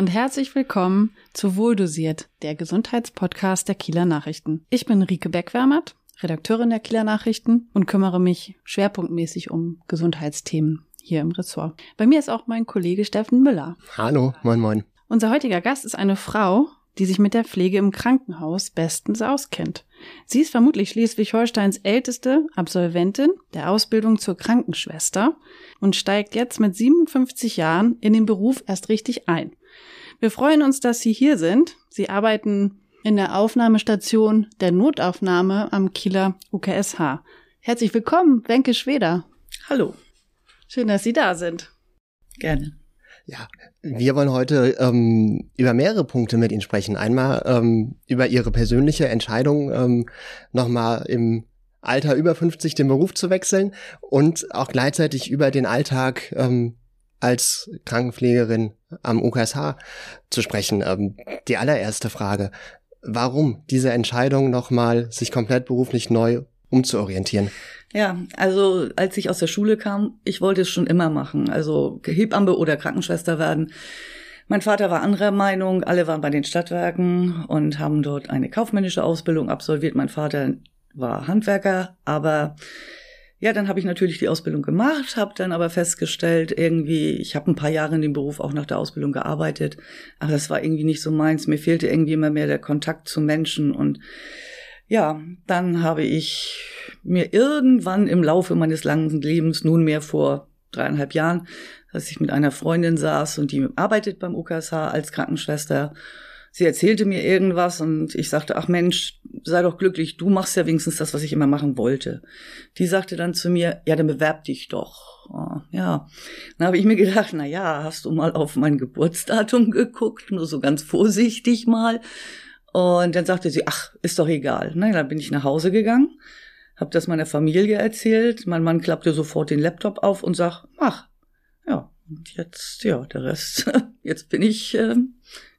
Und herzlich willkommen zu Wohldosiert, der Gesundheitspodcast der Kieler Nachrichten. Ich bin Rike Beckwärmert, Redakteurin der Kieler Nachrichten und kümmere mich schwerpunktmäßig um Gesundheitsthemen hier im Ressort. Bei mir ist auch mein Kollege Steffen Müller. Hallo, moin moin. Unser heutiger Gast ist eine Frau, die sich mit der Pflege im Krankenhaus bestens auskennt. Sie ist vermutlich Schleswig-Holsteins älteste Absolventin der Ausbildung zur Krankenschwester und steigt jetzt mit 57 Jahren in den Beruf erst richtig ein. Wir freuen uns, dass Sie hier sind. Sie arbeiten in der Aufnahmestation der Notaufnahme am Kieler UKSH. Herzlich willkommen, Wenke Schweder. Hallo. Schön, dass Sie da sind. Gerne. Ja, wir wollen heute ähm, über mehrere Punkte mit Ihnen sprechen. Einmal ähm, über Ihre persönliche Entscheidung, ähm, nochmal im Alter über 50 den Beruf zu wechseln und auch gleichzeitig über den Alltag ähm, als Krankenpflegerin am UKSH zu sprechen. Ähm, die allererste Frage, warum diese Entscheidung nochmal sich komplett beruflich neu umzuorientieren? Ja, also als ich aus der Schule kam, ich wollte es schon immer machen, also Hebamme oder Krankenschwester werden. Mein Vater war anderer Meinung, alle waren bei den Stadtwerken und haben dort eine kaufmännische Ausbildung absolviert. Mein Vater war Handwerker, aber ja, dann habe ich natürlich die Ausbildung gemacht, habe dann aber festgestellt, irgendwie, ich habe ein paar Jahre in dem Beruf auch nach der Ausbildung gearbeitet, aber das war irgendwie nicht so meins. Mir fehlte irgendwie immer mehr der Kontakt zu Menschen und ja, dann habe ich mir irgendwann im Laufe meines langen Lebens, nunmehr vor dreieinhalb Jahren, dass ich mit einer Freundin saß und die arbeitet beim UKSH als Krankenschwester. Sie erzählte mir irgendwas und ich sagte, ach Mensch, sei doch glücklich, du machst ja wenigstens das, was ich immer machen wollte. Die sagte dann zu mir, ja, dann bewerb dich doch. Oh, ja, dann habe ich mir gedacht, na ja, hast du mal auf mein Geburtsdatum geguckt, nur so ganz vorsichtig mal. Und dann sagte sie, ach, ist doch egal. Na, dann bin ich nach Hause gegangen, habe das meiner Familie erzählt. Mein Mann klappte sofort den Laptop auf und sagt, mach. Ja, und jetzt, ja, der Rest, jetzt bin ich äh,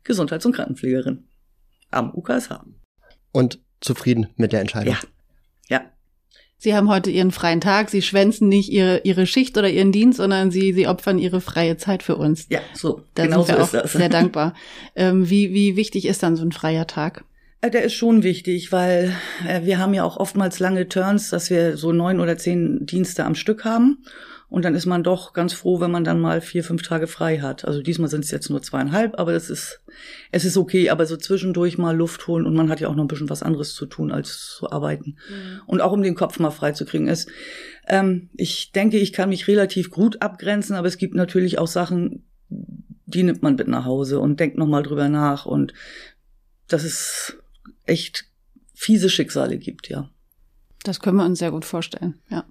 Gesundheits- und Krankenpflegerin am UKSH. Und zufrieden mit der Entscheidung? Ja, ja. Sie haben heute Ihren freien Tag. Sie schwänzen nicht Ihre, Ihre Schicht oder Ihren Dienst, sondern Sie, Sie opfern Ihre freie Zeit für uns. Ja, so. Da genau sind wir so auch sehr dankbar. Ähm, wie, wie wichtig ist dann so ein freier Tag? Äh, Der ist schon wichtig, weil äh, wir haben ja auch oftmals lange Turns, dass wir so neun oder zehn Dienste am Stück haben. Und dann ist man doch ganz froh, wenn man dann mal vier, fünf Tage frei hat. Also diesmal sind es jetzt nur zweieinhalb, aber das ist, es ist okay. Aber so zwischendurch mal Luft holen und man hat ja auch noch ein bisschen was anderes zu tun, als zu arbeiten. Mhm. Und auch um den Kopf mal frei zu kriegen. Es, ähm, ich denke, ich kann mich relativ gut abgrenzen, aber es gibt natürlich auch Sachen, die nimmt man mit nach Hause und denkt nochmal drüber nach. Und dass es echt fiese Schicksale gibt, ja. Das können wir uns sehr gut vorstellen, ja.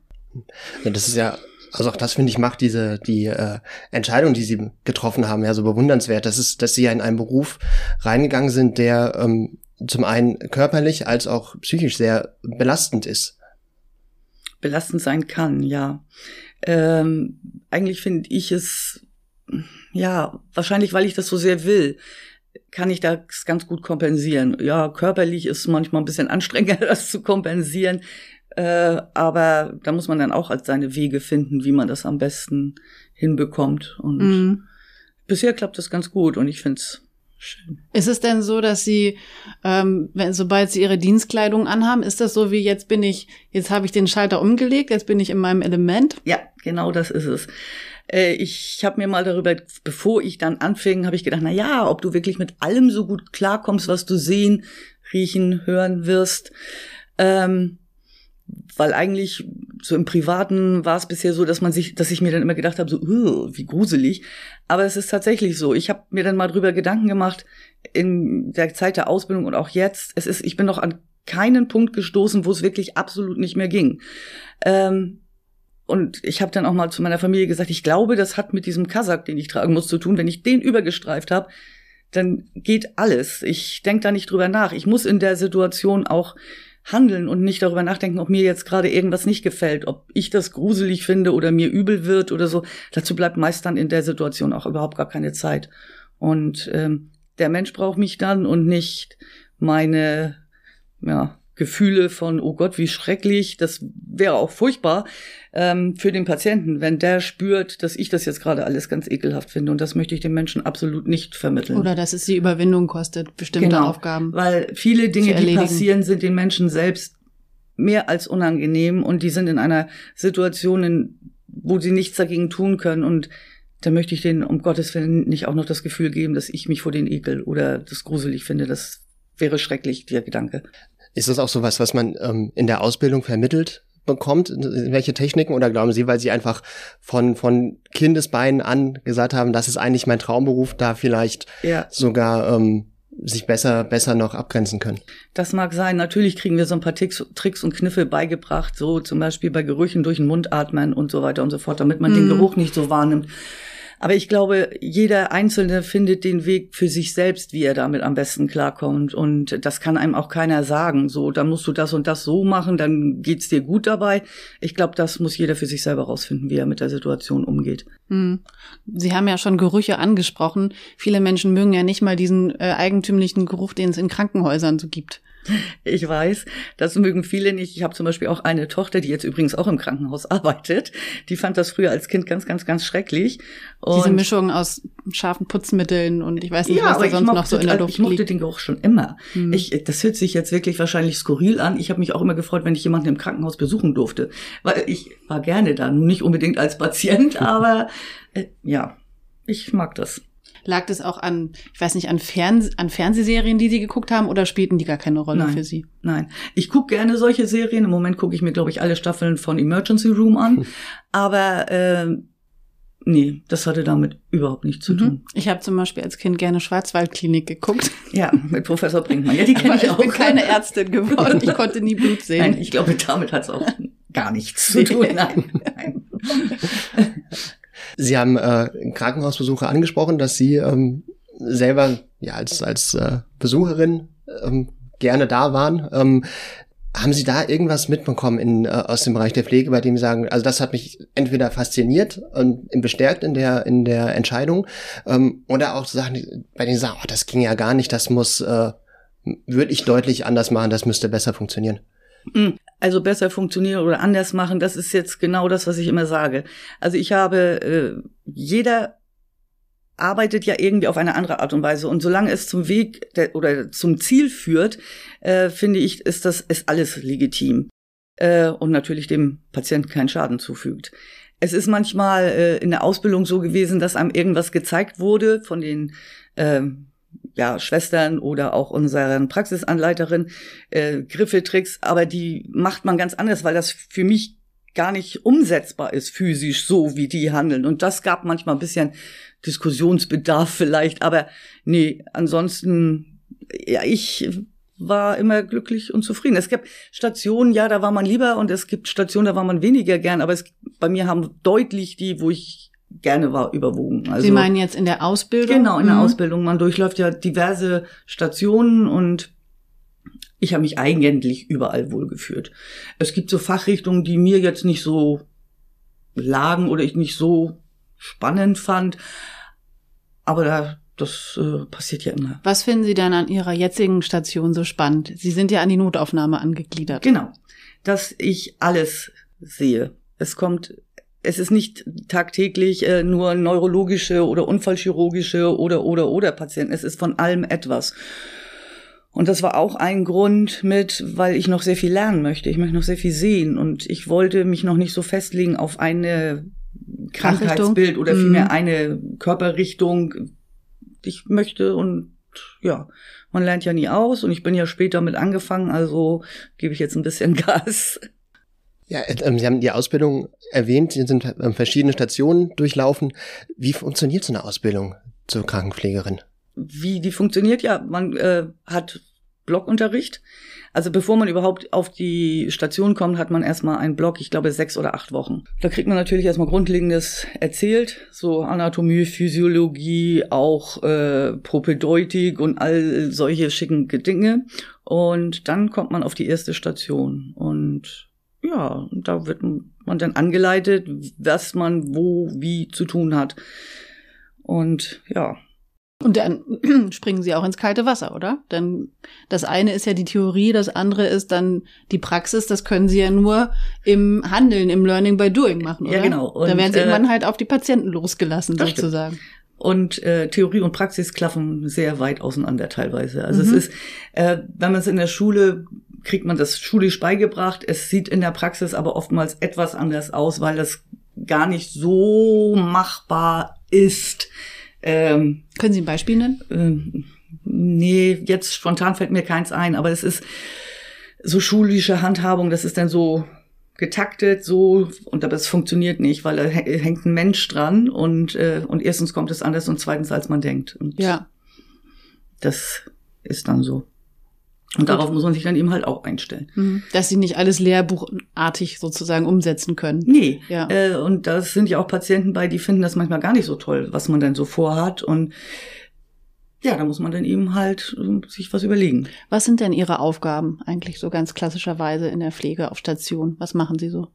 Ja, das ist ja also auch das finde ich macht diese die äh, Entscheidung, die sie getroffen haben, ja so bewundernswert. Das ist, dass sie ja in einen Beruf reingegangen sind, der ähm, zum einen körperlich als auch psychisch sehr belastend ist. Belastend sein kann, ja. Ähm, eigentlich finde ich es, ja, wahrscheinlich, weil ich das so sehr will, kann ich das ganz gut kompensieren. Ja, körperlich ist manchmal ein bisschen anstrengender, das zu kompensieren. Äh, aber da muss man dann auch als seine Wege finden, wie man das am besten hinbekommt. Und mhm. bisher klappt das ganz gut und ich finde es schön. Ist es denn so, dass Sie, ähm, wenn, sobald Sie Ihre Dienstkleidung anhaben, ist das so wie jetzt bin ich, jetzt habe ich den Schalter umgelegt, jetzt bin ich in meinem Element? Ja, genau das ist es äh, ich habe mir mal darüber, bevor ich dann anfing, habe ich gedacht, na ja, ob du wirklich mit allem so gut klarkommst, was du sehen, riechen, hören wirst. Ähm, weil eigentlich so im Privaten war es bisher so, dass man sich, dass ich mir dann immer gedacht habe, so wie gruselig. Aber es ist tatsächlich so. Ich habe mir dann mal drüber Gedanken gemacht in der Zeit der Ausbildung und auch jetzt. Es ist, ich bin noch an keinen Punkt gestoßen, wo es wirklich absolut nicht mehr ging. Ähm, und ich habe dann auch mal zu meiner Familie gesagt, ich glaube, das hat mit diesem Kasak, den ich tragen muss, zu tun. Wenn ich den übergestreift habe, dann geht alles. Ich denk da nicht drüber nach. Ich muss in der Situation auch handeln und nicht darüber nachdenken, ob mir jetzt gerade irgendwas nicht gefällt, ob ich das gruselig finde oder mir übel wird oder so. Dazu bleibt meist dann in der Situation auch überhaupt gar keine Zeit. Und ähm, der Mensch braucht mich dann und nicht meine ja, Gefühle von, oh Gott, wie schrecklich, das wäre auch furchtbar ähm, für den Patienten, wenn der spürt, dass ich das jetzt gerade alles ganz ekelhaft finde. Und das möchte ich den Menschen absolut nicht vermitteln. Oder dass es die Überwindung kostet, bestimmte genau, Aufgaben. Weil viele Dinge, die passieren, sind den Menschen selbst mehr als unangenehm und die sind in einer Situation, in, wo sie nichts dagegen tun können. Und da möchte ich denen um Gottes Willen nicht auch noch das Gefühl geben, dass ich mich vor den ekel oder das gruselig finde. Das wäre schrecklich, der Gedanke. Ist das auch so was, was man ähm, in der Ausbildung vermittelt bekommt? Welche Techniken? Oder glauben Sie, weil Sie einfach von, von Kindesbeinen an gesagt haben, das ist eigentlich mein Traumberuf, da vielleicht ja. sogar ähm, sich besser, besser noch abgrenzen können. Das mag sein. Natürlich kriegen wir so ein paar Tricks, Tricks und Kniffe beigebracht, so zum Beispiel bei Gerüchen durch den Mund atmen und so weiter und so fort, damit man mm. den mhm. Geruch nicht so wahrnimmt. Aber ich glaube, jeder Einzelne findet den Weg für sich selbst, wie er damit am besten klarkommt. Und das kann einem auch keiner sagen. So, dann musst du das und das so machen, dann geht's dir gut dabei. Ich glaube, das muss jeder für sich selber rausfinden, wie er mit der Situation umgeht. Hm. Sie haben ja schon Gerüche angesprochen. Viele Menschen mögen ja nicht mal diesen äh, eigentümlichen Geruch, den es in Krankenhäusern so gibt. Ich weiß, das mögen viele nicht. Ich habe zum Beispiel auch eine Tochter, die jetzt übrigens auch im Krankenhaus arbeitet. Die fand das früher als Kind ganz, ganz, ganz schrecklich. Und Diese Mischung aus scharfen Putzmitteln und ich weiß nicht, ja, was da sonst mochte, noch so in der Luft Ich mochte den Geruch schon immer. Hm. Ich, das hört sich jetzt wirklich wahrscheinlich skurril an. Ich habe mich auch immer gefreut, wenn ich jemanden im Krankenhaus besuchen durfte. Weil ich war gerne da. Nicht unbedingt als Patient, aber äh, ja, ich mag das. Lag das auch an, ich weiß nicht, an, Fern an Fernsehserien, die Sie geguckt haben, oder spielten die gar keine Rolle nein, für Sie? Nein, ich gucke gerne solche Serien. Im Moment gucke ich mir, glaube ich, alle Staffeln von Emergency Room an. Aber äh, nee, das hatte damit überhaupt nichts zu mhm. tun. Ich habe zum Beispiel als Kind gerne Schwarzwaldklinik geguckt. Ja, mit Professor Brinkmann. Ja, die kenne ich auch. Ich bin keine Ärztin geworden. Ich konnte nie Blut sehen. Nein, ich glaube, damit hat es auch gar nichts zu tun. Nein, nein. Sie haben äh, Krankenhausbesuche angesprochen, dass Sie ähm, selber ja als als äh, Besucherin ähm, gerne da waren. Ähm, haben Sie da irgendwas mitbekommen in, äh, aus dem Bereich der Pflege, bei dem Sie sagen, also das hat mich entweder fasziniert und bestärkt in der in der Entscheidung, ähm, oder auch Sachen, bei denen Sie sagen, oh, das ging ja gar nicht, das muss äh, würde ich deutlich anders machen, das müsste besser funktionieren. Also besser funktionieren oder anders machen, das ist jetzt genau das, was ich immer sage. Also ich habe, äh, jeder arbeitet ja irgendwie auf eine andere Art und Weise. Und solange es zum Weg der, oder zum Ziel führt, äh, finde ich, ist das ist alles legitim. Äh, und natürlich dem Patienten keinen Schaden zufügt. Es ist manchmal äh, in der Ausbildung so gewesen, dass einem irgendwas gezeigt wurde von den äh, ja, Schwestern oder auch unseren Praxisanleiterin äh, Griffeltricks, aber die macht man ganz anders, weil das für mich gar nicht umsetzbar ist physisch so, wie die handeln. Und das gab manchmal ein bisschen Diskussionsbedarf vielleicht, aber nee, ansonsten, ja, ich war immer glücklich und zufrieden. Es gibt Stationen, ja, da war man lieber und es gibt Stationen, da war man weniger gern, aber es, bei mir haben deutlich die, wo ich gerne war, überwogen. Also, Sie meinen jetzt in der Ausbildung? Genau, in der mhm. Ausbildung. Man durchläuft ja diverse Stationen und ich habe mich eigentlich überall wohlgeführt. Es gibt so Fachrichtungen, die mir jetzt nicht so lagen oder ich nicht so spannend fand. Aber da, das äh, passiert ja immer. Was finden Sie dann an Ihrer jetzigen Station so spannend? Sie sind ja an die Notaufnahme angegliedert. Genau, dass ich alles sehe. Es kommt es ist nicht tagtäglich äh, nur neurologische oder unfallchirurgische oder oder oder Patienten. Es ist von allem etwas. Und das war auch ein Grund mit, weil ich noch sehr viel lernen möchte. Ich möchte noch sehr viel sehen und ich wollte mich noch nicht so festlegen auf eine Krankheitsbild oder vielmehr mhm. eine Körperrichtung. Ich möchte und ja, man lernt ja nie aus und ich bin ja später mit angefangen, also gebe ich jetzt ein bisschen Gas. Ja, ähm, Sie haben die Ausbildung erwähnt, Sie sind ähm, verschiedene Stationen durchlaufen. Wie funktioniert so eine Ausbildung zur Krankenpflegerin? Wie die funktioniert? Ja, man äh, hat Blockunterricht. Also bevor man überhaupt auf die Station kommt, hat man erstmal einen Block, ich glaube sechs oder acht Wochen. Da kriegt man natürlich erstmal Grundlegendes erzählt, so Anatomie, Physiologie, auch äh, Propedeutik und all solche schicken Dinge. Und dann kommt man auf die erste Station und ja, da wird man dann angeleitet, was man wo wie zu tun hat. Und ja, Und dann springen sie auch ins kalte Wasser, oder? Denn das eine ist ja die Theorie, das andere ist dann die Praxis. Das können sie ja nur im Handeln, im Learning by Doing machen, oder? Ja, genau. Und, da werden sie äh, irgendwann halt auf die Patienten losgelassen, sozusagen. Stimmt. Und äh, Theorie und Praxis klaffen sehr weit auseinander teilweise. Also mhm. es ist, äh, wenn man es in der Schule kriegt man das schulisch beigebracht. Es sieht in der Praxis aber oftmals etwas anders aus, weil das gar nicht so machbar ist. Ähm, Können Sie ein Beispiel nennen? Ähm, nee, jetzt spontan fällt mir keins ein, aber es ist so schulische Handhabung, das ist dann so getaktet, so, und aber es funktioniert nicht, weil da hängt ein Mensch dran und, äh, und erstens kommt es anders und zweitens, als man denkt. Und ja. Das ist dann so. Und Gut. darauf muss man sich dann eben halt auch einstellen. Mhm. Dass sie nicht alles lehrbuchartig sozusagen umsetzen können. Nee. Ja. Äh, und da sind ja auch Patienten bei, die finden das manchmal gar nicht so toll, was man dann so vorhat. Und ja, da muss man dann eben halt äh, sich was überlegen. Was sind denn Ihre Aufgaben eigentlich so ganz klassischerweise in der Pflege auf Station? Was machen Sie so?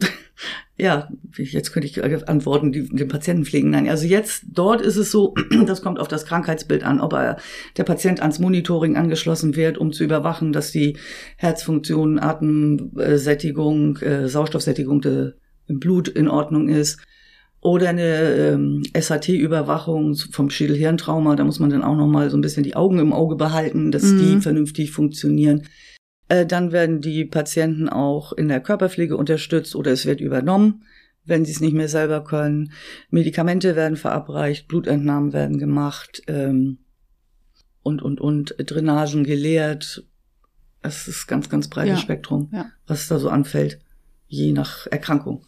ja, jetzt könnte ich antworten, die den Patienten pflegen. Nein, also jetzt dort ist es so, das kommt auf das Krankheitsbild an, ob er, der Patient ans Monitoring angeschlossen wird, um zu überwachen, dass die Herzfunktion, Atemsättigung, äh, Sauerstoffsättigung de, im Blut in Ordnung ist. Oder eine ähm, SHT-Überwachung vom Schädelhirntrauma, da muss man dann auch nochmal so ein bisschen die Augen im Auge behalten, dass mhm. die vernünftig funktionieren. Äh, dann werden die Patienten auch in der Körperpflege unterstützt oder es wird übernommen, wenn sie es nicht mehr selber können. Medikamente werden verabreicht, Blutentnahmen werden gemacht ähm, und, und, und Drainagen geleert. Es ist ganz, ganz breites ja. Spektrum, ja. was da so anfällt, je nach Erkrankung.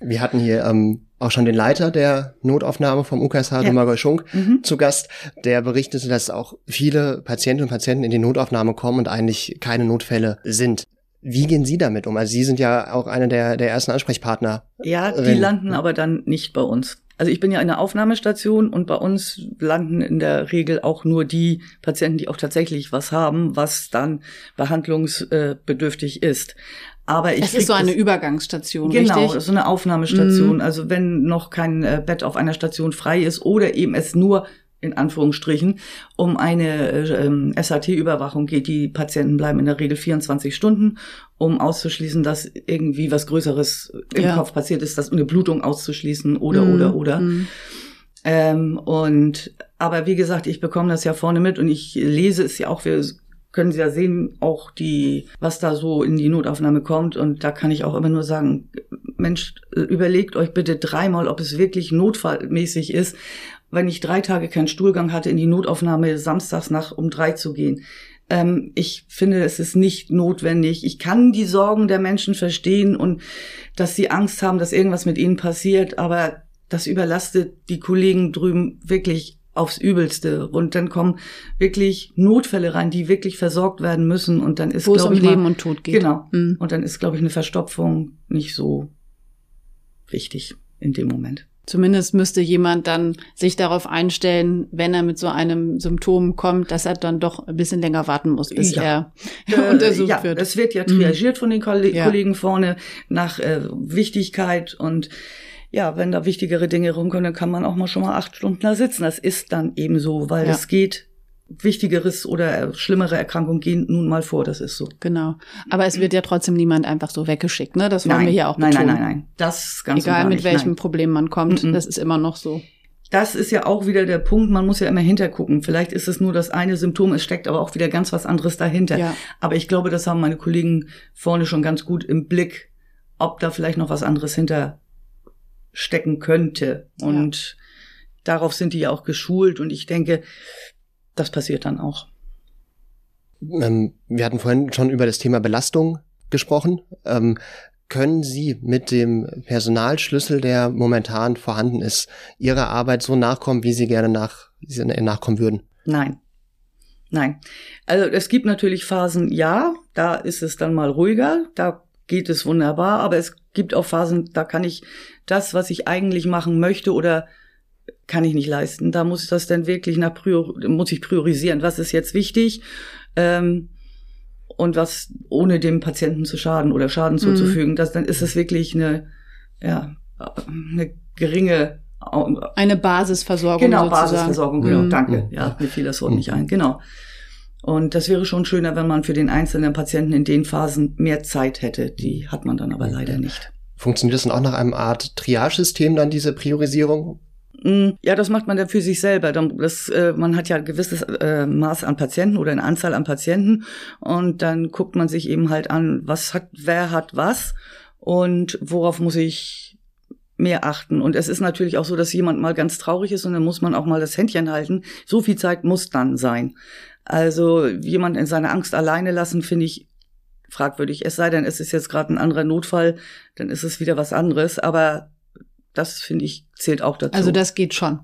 Wir hatten hier ähm, auch schon den Leiter der Notaufnahme vom UKSH, ja. Domagoj Schunk, mhm. zu Gast, der berichtete, dass auch viele Patientinnen und Patienten in die Notaufnahme kommen und eigentlich keine Notfälle sind. Wie gehen Sie damit um? Also Sie sind ja auch einer der, der ersten Ansprechpartner. Ja, die landen aber dann nicht bei uns. Also ich bin ja in der Aufnahmestation und bei uns landen in der Regel auch nur die Patienten, die auch tatsächlich was haben, was dann behandlungsbedürftig ist. Aber ich es ist so eine Übergangsstation, genau, richtig? so eine Aufnahmestation. Mhm. Also wenn noch kein äh, Bett auf einer Station frei ist oder eben es nur in Anführungsstrichen um eine äh, ähm, SAT-Überwachung geht. Die Patienten bleiben in der Regel 24 Stunden, um auszuschließen, dass irgendwie was Größeres im ja. Kopf passiert ist, dass eine Blutung auszuschließen oder mhm. oder oder. Mhm. Ähm, und aber wie gesagt, ich bekomme das ja vorne mit und ich lese es ja auch. Wir können Sie ja sehen, auch die, was da so in die Notaufnahme kommt. Und da kann ich auch immer nur sagen, Mensch, überlegt euch bitte dreimal, ob es wirklich notfallmäßig ist, wenn ich drei Tage keinen Stuhlgang hatte, in die Notaufnahme samstags nach um drei zu gehen. Ähm, ich finde, es ist nicht notwendig. Ich kann die Sorgen der Menschen verstehen und dass sie Angst haben, dass irgendwas mit ihnen passiert, aber das überlastet die Kollegen drüben wirklich aufs Übelste. Und dann kommen wirklich Notfälle rein, die wirklich versorgt werden müssen. Und dann ist, Wo es um ich, Leben mal, und Tod geht. Genau. Mhm. Und dann ist, glaube ich, eine Verstopfung nicht so wichtig in dem Moment. Zumindest müsste jemand dann sich darauf einstellen, wenn er mit so einem Symptom kommt, dass er dann doch ein bisschen länger warten muss, bis ja. er äh, untersucht ja, wird. Es wird ja mhm. triagiert mhm. von den Kollegen ja. vorne nach äh, Wichtigkeit und ja, wenn da wichtigere Dinge rumkommen, dann kann man auch mal schon mal acht Stunden da sitzen. Das ist dann eben so, weil ja. es geht Wichtigeres oder schlimmere Erkrankungen gehen nun mal vor, das ist so. Genau. Aber es wird ja trotzdem niemand einfach so weggeschickt, ne? Das wollen nein, wir hier auch betonen. Nein, nein, nein, nein. Das ganz Egal mit nicht, welchem nein. Problem man kommt, mm -mm. das ist immer noch so. Das ist ja auch wieder der Punkt, man muss ja immer hintergucken. Vielleicht ist es nur das eine Symptom, es steckt aber auch wieder ganz was anderes dahinter. Ja. Aber ich glaube, das haben meine Kollegen vorne schon ganz gut im Blick, ob da vielleicht noch was anderes hinter stecken könnte. Und ja. darauf sind die ja auch geschult und ich denke, das passiert dann auch. Ähm, wir hatten vorhin schon über das Thema Belastung gesprochen. Ähm, können Sie mit dem Personalschlüssel, der momentan vorhanden ist, Ihrer Arbeit so nachkommen, wie Sie gerne nach, Sie nachkommen würden? Nein. Nein. Also es gibt natürlich Phasen, ja, da ist es dann mal ruhiger, da geht es wunderbar, aber es gibt auch Phasen, da kann ich das, was ich eigentlich machen möchte oder kann ich nicht leisten. Da muss ich das dann wirklich nach Prior muss ich priorisieren. Was ist jetzt wichtig? Ähm, und was ohne dem Patienten zu schaden oder Schaden zuzufügen, mhm. das, dann ist es wirklich eine, ja, eine geringe eine Basisversorgung. Genau, sozusagen. Basisversorgung, genau, Mhm. danke. Ja, mir fiel das Wort nicht ein, genau. Und das wäre schon schöner, wenn man für den einzelnen Patienten in den Phasen mehr Zeit hätte. Die hat man dann aber leider nicht. Funktioniert das dann auch nach einem Art Triage-System dann, diese Priorisierung? Mm, Ja, das macht man dann für sich selber. Das, äh, man hat ja ein gewisses äh, Maß an Patienten oder eine Anzahl an Patienten und dann guckt man sich eben halt an, was hat, wer hat was und worauf muss ich mehr achten. Und es ist natürlich auch so, dass jemand mal ganz traurig ist und dann muss man auch mal das Händchen halten. So viel Zeit muss dann sein. Also jemand in seiner Angst alleine lassen, finde ich fragwürdig. Es sei denn, es ist jetzt gerade ein anderer Notfall, dann ist es wieder was anderes. Aber das finde ich zählt auch dazu. Also das geht schon.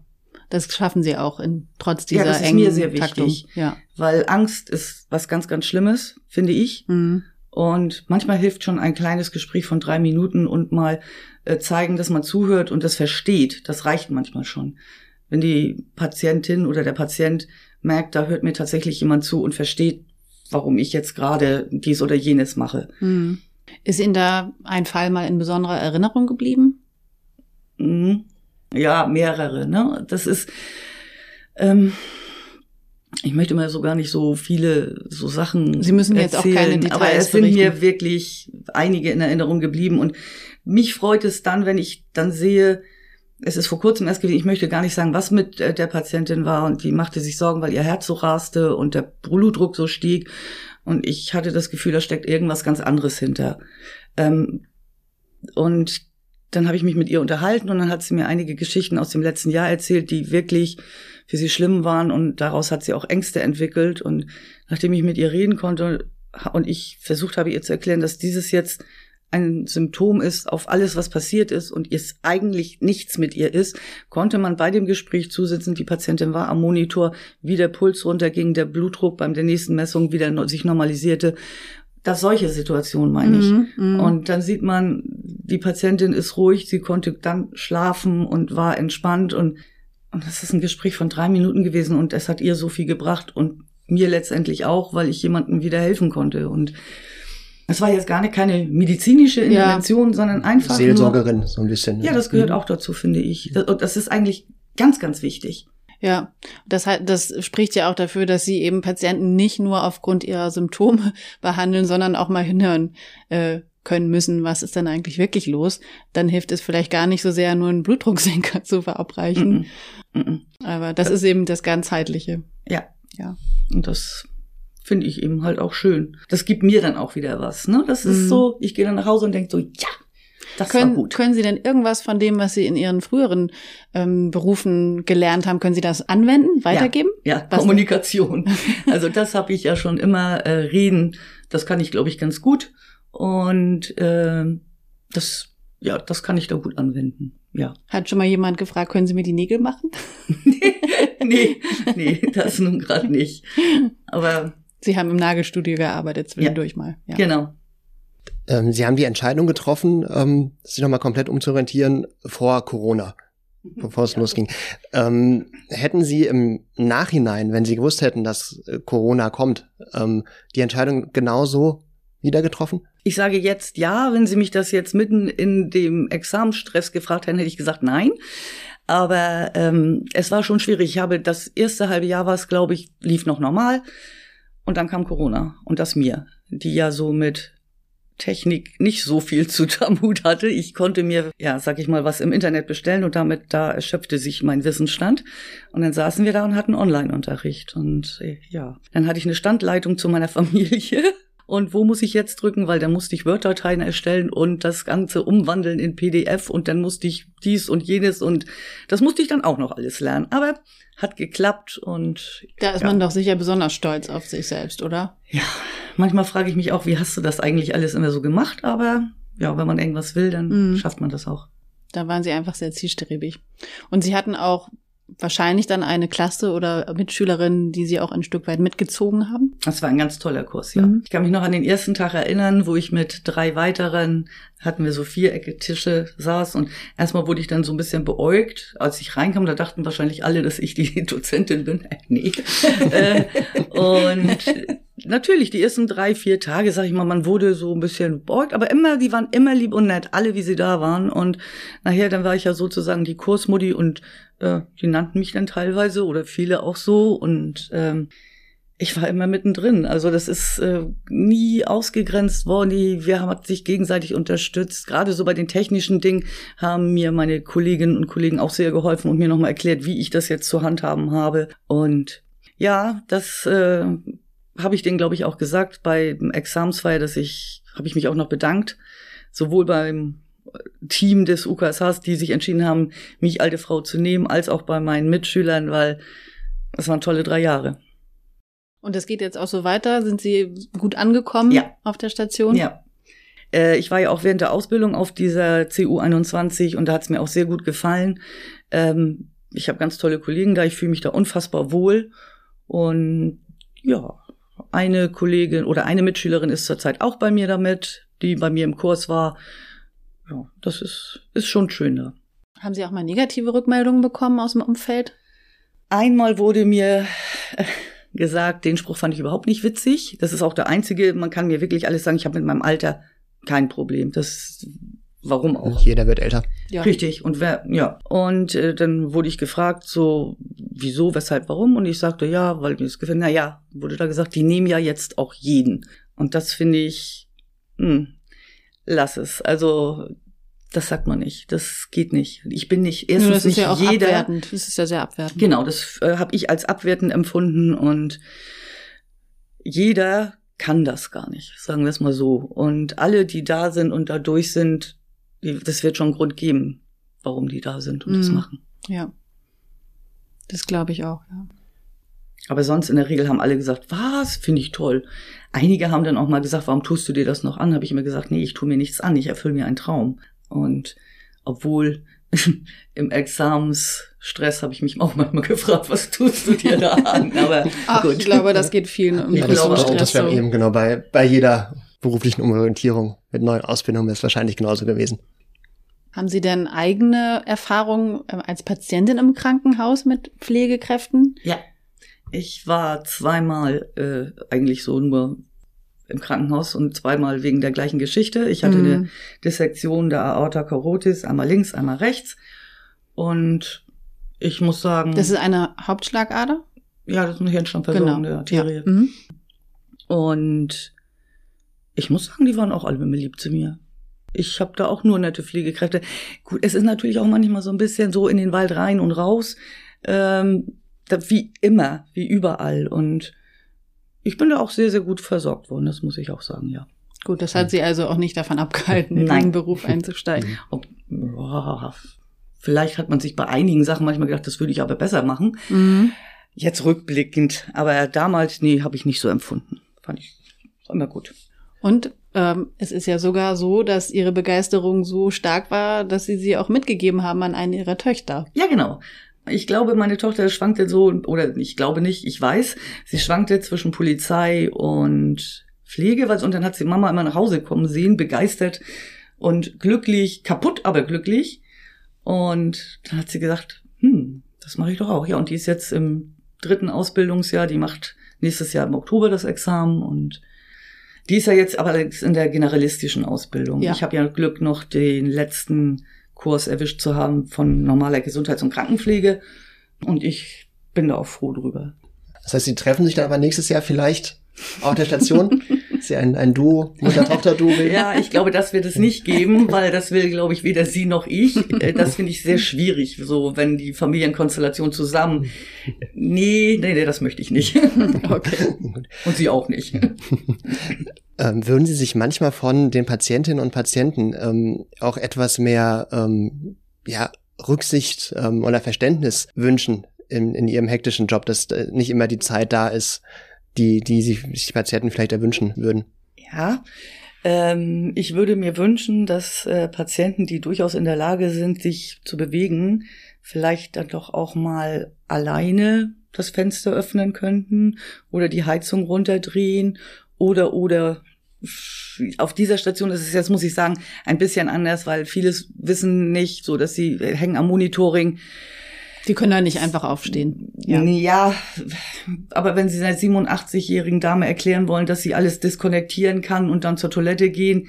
Das schaffen sie auch in trotz Ja, dieser das ist engen mir sehr Taktung. wichtig. Ja. weil Angst ist was ganz, ganz Schlimmes, finde ich. Mhm. Und manchmal hilft schon ein kleines Gespräch von drei Minuten und mal äh, zeigen, dass man zuhört und das versteht. Das reicht manchmal schon. Wenn die Patientin oder der Patient merkt, da hört mir tatsächlich jemand zu und versteht, warum ich jetzt gerade dies oder jenes mache. Mhm. Ist Ihnen da ein Fall mal in besonderer Erinnerung geblieben? Mhm. Ja, mehrere. Ne? Das ist, ähm, ich möchte mal so gar nicht so viele so Sachen. Sie müssen jetzt auch keine erzählen, Details Aber es sind mir wirklich einige in Erinnerung geblieben und mich freut es dann, wenn ich dann sehe, es ist vor kurzem erst gewesen, ich möchte gar nicht sagen, was mit äh, der Patientin war und die machte sich Sorgen, weil ihr Herz so raste und der Blutdruck so stieg. Und ich hatte das Gefühl, da steckt irgendwas ganz anderes hinter. Ähm, und dann habe ich mich mit ihr unterhalten und dann hat sie mir einige Geschichten aus dem letzten Jahr erzählt, die wirklich für sie schlimm waren. Und daraus hat sie auch Ängste entwickelt. Und nachdem ich mit ihr reden konnte und ich versucht habe ihr zu erklären, dass dieses jetzt ein Symptom ist auf alles, was passiert ist und es eigentlich nichts mit ihr ist, konnte man bei dem Gespräch zusitzen. Die Patientin war am Monitor, wie der Puls runterging, der Blutdruck beim der nächsten Messung wieder sich normalisierte. Das solche Situationen meine ich. Mhm, mhm. Und dann sieht man, die Patientin ist ruhig, sie konnte dann schlafen und war entspannt und, und das ist ein Gespräch von drei Minuten gewesen und es hat ihr so viel gebracht und mir letztendlich auch, weil ich jemandem wieder helfen konnte und es war jetzt gar nicht keine medizinische Ja. Intervention, sondern einfach nur, Seelsorgerin, so ein bisschen. ja, das gehört Mhm. auch dazu, finde ich. Das- Und das ist eigentlich ganz, ganz wichtig. Ja, das, das spricht ja auch dafür, dass sie eben Patienten nicht nur aufgrund ihrer Symptome behandeln, sondern auch mal hinhören äh, können müssen, was ist denn eigentlich wirklich los. Dann hilft es vielleicht gar nicht so sehr, nur einen Blutdrucksenker zu verabreichen. Mhm. Mhm. Aber das ist eben das Ganzheitliche. Ja. Ja. Und das finde ich eben halt auch schön. Das gibt mir dann auch wieder was. Ne? Das ist Mhm. so, ich gehe dann nach Hause und denke so, ja, das war Können, gut. können Sie denn irgendwas von dem, was Sie in Ihren früheren ähm, Berufen gelernt haben, können Sie das anwenden, weitergeben? Ja, Was- Kommunikation. Also das habe ich ja schon immer äh, reden. Das kann ich, glaube ich, ganz gut. Und ähm, das, ja, das kann ich da gut anwenden. Ja. Hat schon mal jemand gefragt, können Sie mir die Nägel machen? nee, nee, das nun gerade nicht. Aber Sie haben im Nagelstudio gearbeitet zwischendurch mal. Ja. genau. Ähm, Sie haben die Entscheidung getroffen, ähm, sich nochmal komplett umzuorientieren vor Corona, bevor es losging. Ähm, hätten Sie im Nachhinein, wenn Sie gewusst hätten, dass äh, Corona kommt, ähm, die Entscheidung genauso wieder getroffen? Ich sage jetzt ja, wenn Sie mich das jetzt mitten in dem Examenstress gefragt hätten, hätte ich gesagt nein. Aber ähm, es war schon schwierig. Ich habe das erste halbe Jahr war es, glaube ich, lief noch normal. Und dann kam Corona und das mir, die ja so mit Technik nicht so viel zu Tamut hatte. Ich konnte mir, ja, sag ich mal, was im Internet bestellen und damit da erschöpfte sich mein Wissensstand. Und dann saßen wir da und hatten Online-Unterricht. Und äh, ja, dann hatte ich eine Standleitung zu meiner Familie. Und wo muss ich jetzt drücken? Weil da musste ich Word-Dateien erstellen und das Ganze umwandeln in PDF und dann musste ich dies und jenes und das musste ich dann auch noch alles lernen. Aber hat geklappt und Da ist ja. man doch sicher besonders stolz auf sich selbst, oder? ja, manchmal frage ich mich auch, wie hast du das eigentlich alles immer so gemacht? Aber ja, wenn man irgendwas will, dann Mhm. schafft man das auch. Da waren Sie einfach sehr zielstrebig. Und Sie hatten auch wahrscheinlich dann eine Klasse oder Mitschülerin, die Sie auch ein Stück weit mitgezogen haben. Das war ein ganz toller Kurs, ja. Mhm. Ich kann mich noch an den ersten Tag erinnern, wo ich mit drei weiteren, hatten wir so viereckige Tische saß und erstmal wurde ich dann so ein bisschen beäugt. Als ich reinkam, da dachten wahrscheinlich alle, dass ich die Dozentin bin. Äh, nee. äh, und natürlich, die ersten drei, vier Tage, sag ich mal, man wurde so ein bisschen beugt, aber immer, die waren immer lieb und nett, alle wie sie da waren. Und nachher, dann war ich ja sozusagen die Kursmutti und äh, die nannten mich dann teilweise oder viele auch so. Und ähm, ich war immer mittendrin. Also das ist äh, nie ausgegrenzt worden. Die, wir haben sich gegenseitig unterstützt. Gerade so bei den technischen Dingen haben mir meine Kolleginnen und Kollegen auch sehr geholfen und mir nochmal erklärt, wie ich das jetzt zu handhaben habe. Und ja, das äh, habe ich denen, glaube ich, auch gesagt bei Examsfeier, dass ich, habe ich mich auch noch bedankt, sowohl beim Team des UKSHs, die sich entschieden haben, mich alte Frau zu nehmen, als auch bei meinen Mitschülern, weil es waren tolle drei Jahre. Und es geht jetzt auch so weiter? Sind Sie gut angekommen ja. auf der Station? Ja. Äh, ich war ja auch während der Ausbildung auf dieser CU 21 und da hat es mir auch sehr gut gefallen. Ähm, ich habe ganz tolle Kollegen da, ich fühle mich da unfassbar wohl. Und ja, eine Kollegin oder eine Mitschülerin ist zurzeit auch bei mir damit, die bei mir im Kurs war. Ja, das ist, ist schon schön da. Haben Sie auch mal negative Rückmeldungen bekommen aus dem Umfeld? Einmal wurde mir gesagt, den Spruch fand ich überhaupt nicht witzig. Das ist auch der einzige, man kann mir wirklich alles sagen, ich habe mit meinem Alter kein Problem. Das warum auch? Jeder wird älter. Ja. Richtig. Und wer, ja. Und äh, dann wurde ich gefragt, so, wieso, weshalb, warum? Und ich sagte, ja, weil mir das gefällt. Na ja, wurde da gesagt, die nehmen ja jetzt auch jeden. Und das finde ich, hm, lass es. Also das sagt man nicht. Das geht nicht. Ich bin nicht erstens das ist nicht ja auch jeder. abwertend. Das ist ja sehr abwertend. Genau, das äh, habe ich als abwertend empfunden und jeder kann das gar nicht, sagen wir es mal so. Und alle, die da sind und da durch sind, das wird schon einen Grund geben, warum die da sind und das Mhm. machen. Ja. Das glaube ich auch, ja. Aber sonst in der Regel haben alle gesagt, was, finde ich toll. Einige haben dann auch mal gesagt, warum tust du dir das noch an? Habe ich immer gesagt, nee, ich tue mir nichts an, ich erfülle mir einen Traum. Und obwohl im Examensstress habe ich mich auch manchmal gefragt, was tust du dir da an? Aber Ach, gut. ich glaube, das geht vielen im Ich Ja, das, glaube das, auch, das wäre so. eben genau bei, bei jeder beruflichen Umorientierung mit neuen Ausbildungen wäre es wahrscheinlich genauso gewesen. Haben Sie denn eigene Erfahrungen äh, als Patientin im Krankenhaus mit Pflegekräften? Ja, ich war zweimal äh, eigentlich so nur im Krankenhaus und zweimal wegen der gleichen Geschichte. Ich hatte Mhm. eine Dissektion der Aorta carotis, einmal links, einmal rechts. Und ich muss sagen, Das ist eine Hauptschlagader? ja, das ist eine Hirnstammversorgung der Arterie. Ja. Mhm. Und ich muss sagen, die waren auch alle lieb zu mir. Ich habe da auch nur nette Pflegekräfte. Gut, es ist natürlich auch manchmal so ein bisschen so in den Wald rein und raus. Ähm, wie immer, wie überall. Und ich bin da auch sehr, sehr gut versorgt worden, das muss ich auch sagen, ja. Gut, das hat Sie also auch nicht davon abgehalten, in den Beruf einzusteigen. Ob, boah, vielleicht hat man sich bei einigen Sachen manchmal gedacht, das würde ich aber besser machen. Mhm. Jetzt rückblickend, aber damals, nee, habe ich nicht so empfunden. Fand ich immer gut. Und ähm, es ist ja sogar so, dass Ihre Begeisterung so stark war, dass Sie sie auch mitgegeben haben an eine Ihrer Töchter. Ja, genau. Ich glaube, meine Tochter schwankte so, oder ich glaube nicht, ich weiß, sie schwankte zwischen Polizei und Pflege, weil und dann hat sie Mama immer nach Hause kommen sehen, begeistert und glücklich, kaputt, aber glücklich. Und dann hat sie gesagt, hm, das mache ich doch auch. Ja, und die ist jetzt im dritten Ausbildungsjahr, die macht nächstes Jahr im Oktober das Examen und die ist ja jetzt aber in der generalistischen Ausbildung. Ja. Ich habe ja Glück, noch den letzten Kurs erwischt zu haben von normaler Gesundheits- und Krankenpflege. Und ich bin da auch froh drüber. Das heißt, sie treffen sich dann aber nächstes Jahr vielleicht auf der Station. Ja ein, ein Duo, Mutter-Tochter-Duo. Ja, ich glaube, das wird es nicht geben, weil das will, glaube ich, weder sie noch ich. Äh, Das finde ich sehr schwierig, so wenn die Familienkonstellation zusammen. Nee, nee, nee, das möchte ich nicht. Okay. Und sie auch nicht. Ähm, würden Sie sich manchmal von den Patientinnen und Patienten ähm, auch etwas mehr ähm, ja, Rücksicht ähm, oder Verständnis wünschen in, in Ihrem hektischen Job, dass äh, nicht immer die Zeit da ist, die, die sich die Patienten vielleicht erwünschen würden? Ja, ähm, ich würde mir wünschen, dass äh, Patienten, die durchaus in der Lage sind, sich zu bewegen, vielleicht dann doch auch mal alleine das Fenster öffnen könnten oder die Heizung runterdrehen oder oder auf dieser Station ist es jetzt, muss ich sagen, ein bisschen anders, weil vieles wissen nicht, so dass sie hängen am Monitoring. Die können da nicht einfach aufstehen. Ja. ja, aber wenn Sie einer 87-jährigen Dame erklären wollen, dass sie alles diskonnektieren kann und dann zur Toilette gehen,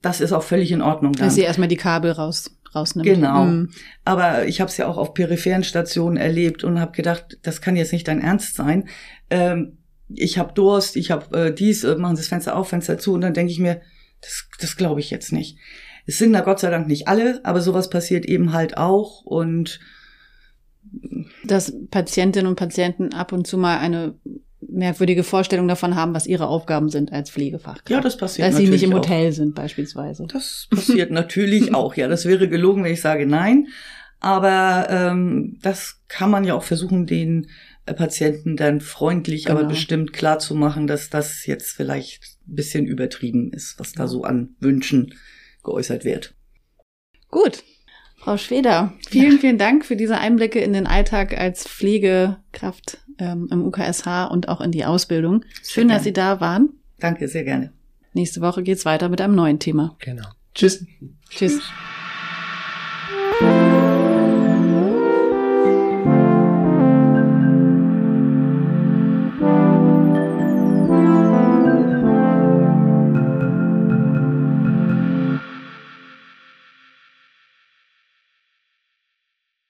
das ist auch völlig in Ordnung. Dann. Dass sie erstmal die Kabel raus rausnimmt. Genau. Mhm. Aber ich habe es ja auch auf peripheren Stationen erlebt und habe gedacht, das kann jetzt nicht dein Ernst sein. Ähm, ich habe Durst, ich habe äh, dies, äh, machen Sie das Fenster auf, Fenster zu und dann denke ich mir, das, das glaube ich jetzt nicht. Es sind da Gott sei Dank nicht alle, aber sowas passiert eben halt auch und dass Patientinnen und Patienten ab und zu mal eine merkwürdige Vorstellung davon haben, was ihre Aufgaben sind als Pflegefachkraft. Ja, das passiert. Dass sie nicht im Hotel auch. sind beispielsweise. Das passiert natürlich auch. Ja, das wäre gelogen, wenn ich sage nein. Aber ähm, das kann man ja auch versuchen, den Patienten dann freundlich, genau. aber bestimmt klar zu machen, dass das jetzt vielleicht ein bisschen übertrieben ist, was da so an Wünschen geäußert wird. Gut. Frau Schweder, vielen, ja. vielen Dank für diese Einblicke in den Alltag als Pflegekraft ähm, im UKSH und auch in die Ausbildung. Schön, dass Sie da waren. Danke, sehr gerne. Nächste Woche geht's weiter mit einem neuen Thema. Genau. Tschüss. Tschüss. Tschüss.